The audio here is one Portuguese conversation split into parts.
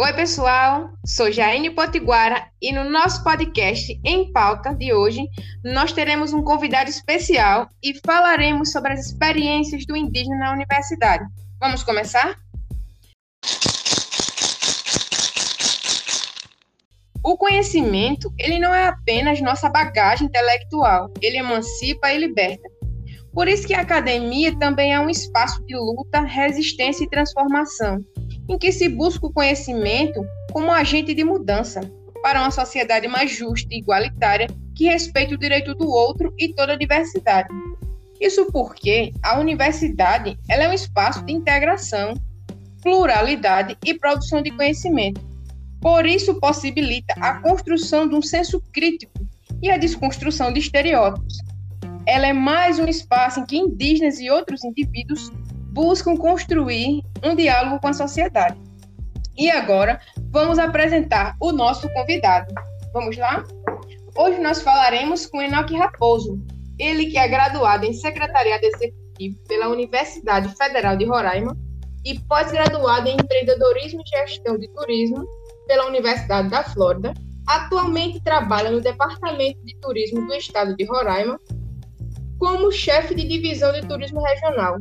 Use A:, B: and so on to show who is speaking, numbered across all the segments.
A: Oi, pessoal. Sou Jaine Potiguara e no nosso podcast Em Pauta de hoje nós teremos um convidado especial e falaremos sobre as experiências do indígena na universidade. Vamos começar? O conhecimento, ele não é apenas nossa bagagem intelectual, ele emancipa e liberta. Por isso que a academia também é um espaço de luta, resistência e transformação, em que se busca o conhecimento como agente de mudança para uma sociedade mais justa e igualitária que respeite o direito do outro e toda a diversidade. Isso porque a universidade ela é um espaço de integração, pluralidade e produção de conhecimento por isso, possibilita a construção de um senso crítico e a desconstrução de estereótipos. Ela é mais um espaço em que indígenas e outros indivíduos buscam construir um diálogo com a sociedade. E agora, vamos apresentar o nosso convidado. Vamos lá? Hoje nós falaremos com Enoque Raposo, ele que é graduado em Secretariado Executivo pela Universidade Federal de Roraima e pós-graduado em Empreendedorismo e Gestão de Turismo pela Universidade da Flórida. Atualmente trabalha no Departamento de Turismo do Estado de Roraima como chefe de divisão de turismo regional.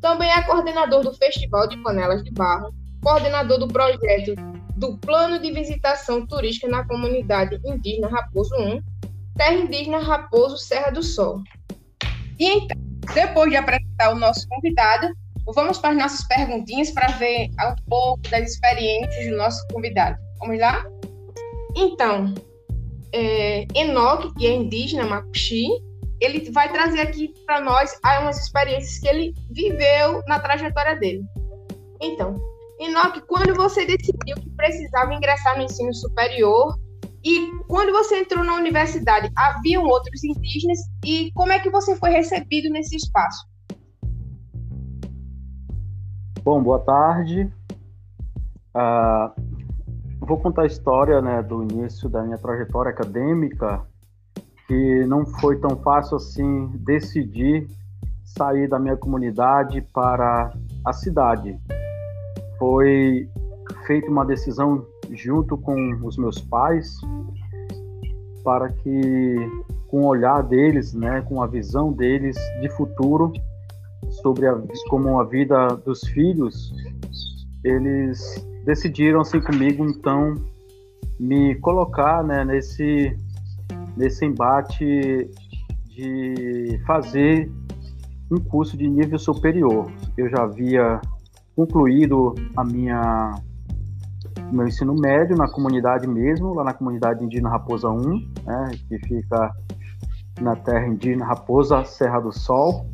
A: Também é coordenador do Festival de Panelas de Barro, coordenador do projeto do Plano de Visitação Turística na Comunidade Indígena Raposo 1, Terra Indígena Raposo Serra do Sol. E então, depois de apresentar o nosso convidado, Vamos para as nossas perguntinhas para ver um pouco das experiências do nosso convidado. Vamos lá? Então, é, Enoque, que é indígena Mapuxi, ele vai trazer aqui para nós algumas experiências que ele viveu na trajetória dele. Então, Enoque, quando você decidiu que precisava ingressar no ensino superior e quando você entrou na universidade, haviam outros indígenas e como é que você foi recebido nesse espaço?
B: Bom, boa tarde. Uh, vou contar a história né, do início da minha trajetória acadêmica, que não foi tão fácil assim decidir sair da minha comunidade para a cidade. Foi feita uma decisão junto com os meus pais para que com o olhar deles, né, com a visão deles de futuro, sobre a, como a vida dos filhos, eles decidiram assim comigo então me colocar né, nesse nesse embate de fazer um curso de nível superior. Eu já havia concluído a minha meu ensino médio na comunidade mesmo, lá na comunidade indígena Raposa 1, né, que fica na terra indígena Raposa Serra do Sol.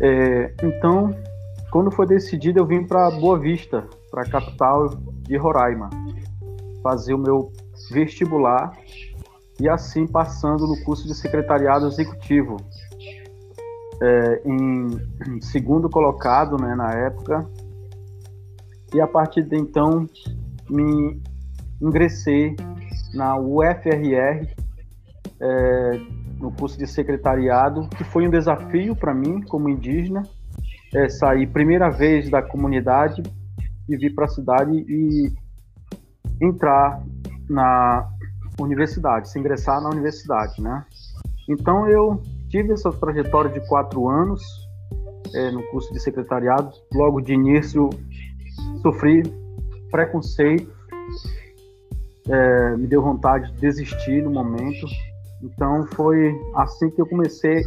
B: É, então, quando foi decidido, eu vim para Boa Vista, para a capital de Roraima, fazer o meu vestibular e assim passando no curso de secretariado executivo. É, em, segundo colocado né, na época, e a partir de então me ingressei na UFRR, é, no curso de secretariado, que foi um desafio para mim, como indígena, é, sair primeira vez da comunidade e vir para a cidade e entrar na universidade, se ingressar na universidade, né? Então eu tive essa trajetória de quatro anos é, no curso de secretariado. Logo de início sofri preconceito, é, me deu vontade de desistir no momento, então foi assim que eu comecei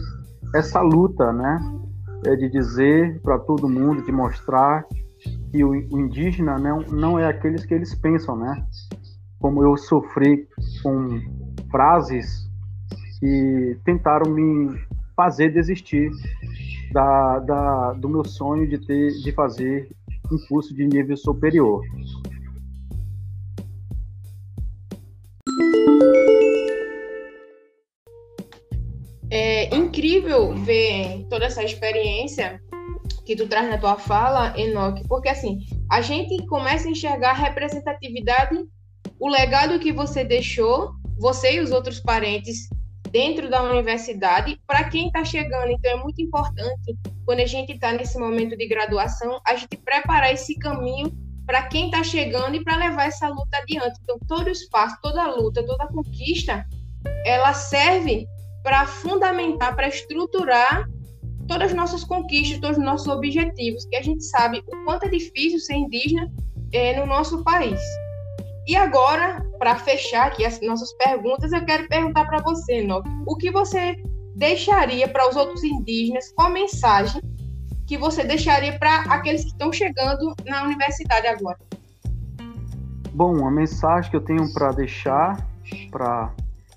B: essa luta, né? É de dizer para todo mundo, de mostrar que o, indígena não, não é aqueles que eles pensam, né? Como eu sofri com frases que tentaram me fazer desistir da, da, do meu sonho de ter de fazer um curso de nível superior.
A: incrível ver toda essa experiência que tu traz na tua fala, Enoque, porque assim, a gente começa a enxergar representatividade, o legado que você deixou, você e os outros parentes dentro da universidade, para quem está chegando. Então, é muito importante, quando a gente está nesse momento de graduação, a gente preparar esse caminho para quem está chegando e para levar essa luta adiante. Então, todo espaço, toda luta, toda conquista, ela serve para fundamentar, para estruturar todas as nossas conquistas, todos os nossos objetivos, que a gente sabe o quanto é difícil ser indígena é, no nosso país. E agora, para fechar aqui as nossas perguntas, eu quero perguntar para você, Nock, o que você deixaria para os outros indígenas, qual mensagem que você deixaria para aqueles que estão chegando na universidade agora?
B: Bom, a mensagem que eu tenho para deixar para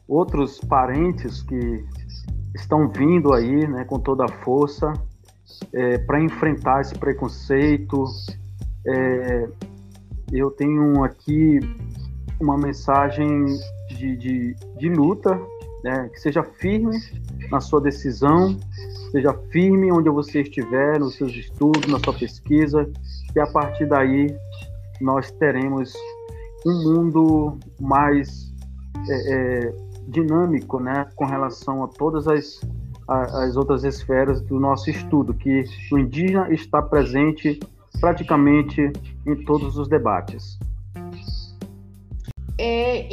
B: outros parentes que estão vindo aí, né, com toda a força, é, para enfrentar esse preconceito. É, eu tenho aqui uma mensagem de, de, de luta, né, que seja firme na sua decisão, seja firme onde você estiver, nos seus estudos, na sua pesquisa, e a partir daí nós teremos um mundo mais é, é, dinâmico, né, com relação a todas as, as outras esferas do nosso estudo, que o indígena está presente praticamente em todos os debates.
A: É,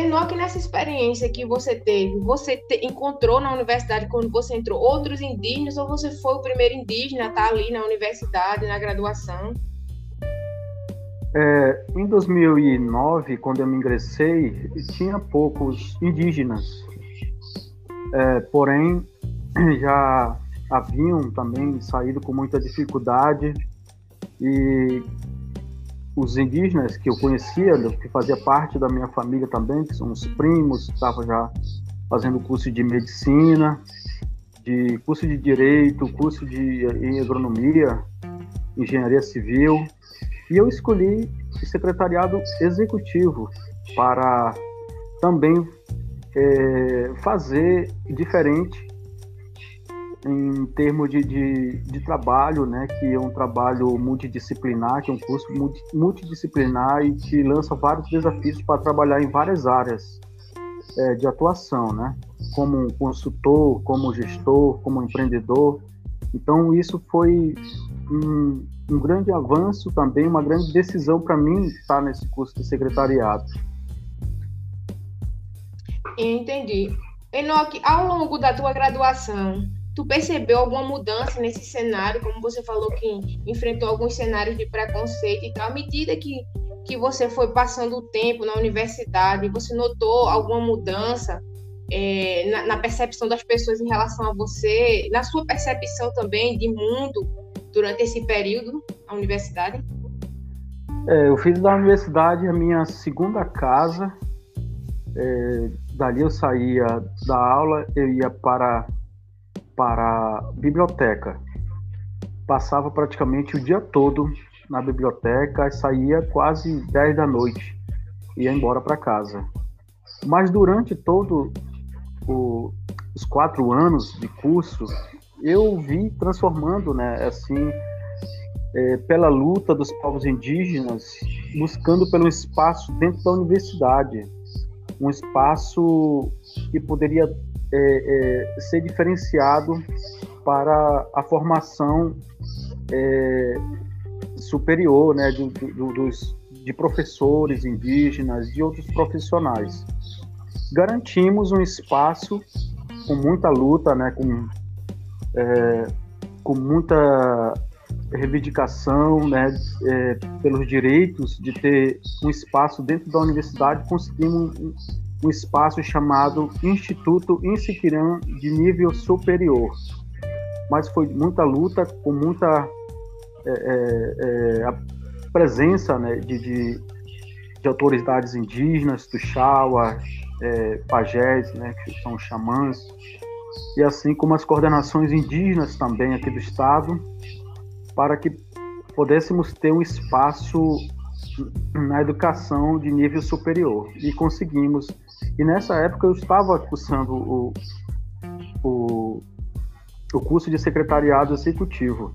A: Enoque, nessa experiência que você teve, você te, encontrou na universidade, quando você entrou, outros indígenas ou você foi o primeiro indígena a estar ali na universidade, na graduação?
B: É, em 2009, quando eu me ingressei, tinha poucos indígenas. É, porém, já haviam também saído com muita dificuldade e os indígenas que eu conhecia, que fazia parte da minha família também, que são os primos, estavam já fazendo curso de medicina, de curso de direito, curso de em agronomia, engenharia civil, e eu escolhi o secretariado executivo para também é, fazer diferente em termos de, de, de, trabalho, né, que é um trabalho multidisciplinar, que é um curso multidisciplinar e que lança vários desafios para trabalhar em várias áreas é, de atuação, né, como consultor, como gestor, como empreendedor. Então isso foi um, um grande avanço também, uma grande decisão para mim estar nesse curso de secretariado.
A: Entendi. Enoque, ao longo da tua graduação, tu percebeu alguma mudança nesse cenário, como você falou que enfrentou alguns cenários de preconceito e tal, à medida que, que você foi passando o tempo na universidade, você notou alguma mudança é, na, na, percepção das pessoas em relação a você, na sua percepção também de mundo durante esse período na universidade?
B: É, eu fiz da universidade a minha segunda casa. É, dali eu saía da aula, eu ia para para a biblioteca. Passava praticamente o dia todo na biblioteca e saía quase 10 da noite, ia embora para casa. Mas durante todo o, os quatro anos de curso, eu vi transformando, né, assim, é, pela luta dos povos indígenas, buscando pelo espaço dentro da universidade, um espaço que poderia é, é, ser diferenciado para a formação é, superior né, de, dos, de professores indígenas, de outros profissionais. Garantimos um espaço com muita luta, né, com, é, com muita reivindicação né, é, pelos direitos de ter um espaço dentro da universidade, conseguimos um espaço chamado Instituto Insiquirã de nível superior. Mas foi muita luta, com muita é, é, é presença né, de, de, de, autoridades indígenas, Tuxaua, é, pajés, né, que são xamãs, e assim como as coordenações indígenas também aqui do estado, para que pudéssemos ter um espaço na educação de nível superior. E conseguimos e nessa época eu estava cursando o, o, o curso de secretariado executivo.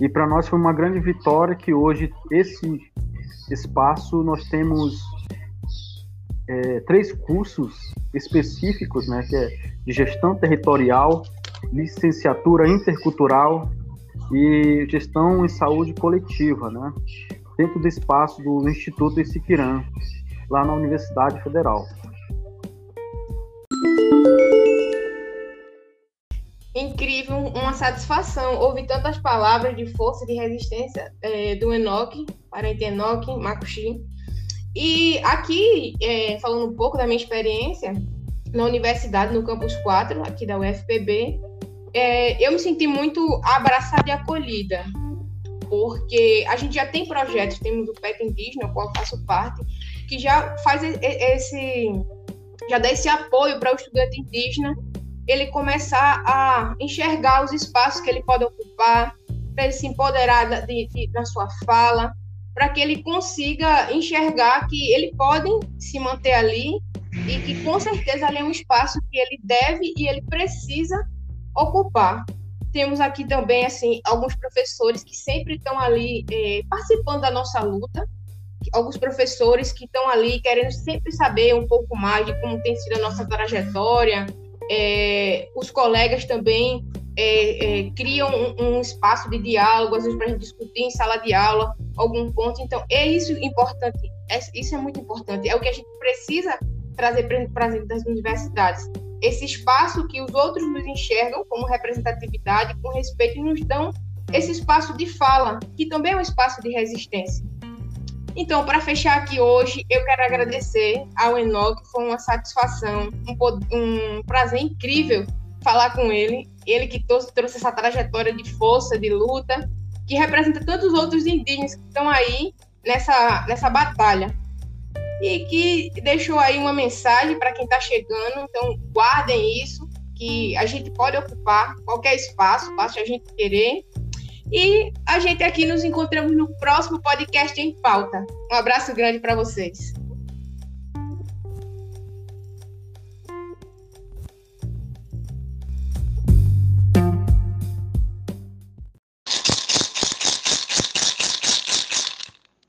B: E para nós foi uma grande vitória que hoje esse espaço nós temos é, três cursos específicos, né, que é de gestão territorial, licenciatura intercultural e gestão em saúde coletiva, né? dentro do espaço do Instituto Isiquirã, lá na Universidade Federal.
A: Uma satisfação ouvir tantas palavras de força e de resistência é, do Enoque, parente Enoque, Makushi. E aqui, é, falando um pouco da minha experiência na universidade, no campus 4, aqui da UFPB, é, eu me senti muito abraçada e acolhida, porque a gente já tem projetos, temos o PET Indígena, o qual eu faço parte, que já faz esse, já dá esse apoio para o estudante indígena ele começar a enxergar os espaços que ele pode ocupar, para ele se empoderar de, de, na sua fala, para que ele consiga enxergar que ele pode se manter ali e que com certeza ali é um espaço que ele deve e ele precisa ocupar. Temos aqui também assim alguns professores que sempre estão ali eh, participando da nossa luta, alguns professores que estão ali querendo sempre saber um pouco mais de como tem sido a nossa trajetória, é, os colegas também é, é, criam um, um, espaço de diálogo, às vezes para a gente discutir em sala de aula algum ponto. Então, é isso importante, é, isso é muito importante, é o que a gente precisa trazer para as universidades. Esse espaço que os outros nos enxergam como representatividade, com respeito, e nos dão esse espaço de fala, que também é um espaço de resistência. Então, para fechar aqui hoje, eu quero agradecer ao Enoch, foi uma satisfação, um, um prazer incrível falar com ele. Ele que trouxe, trouxe essa trajetória de força, de luta, que representa tantos outros indígenas que estão aí nessa, nessa batalha. E que deixou aí uma mensagem para quem está chegando. Então, guardem isso, que a gente pode ocupar qualquer espaço, basta a gente querer. E a gente aqui nos encontramos no próximo podcast em pauta. Um abraço grande para vocês.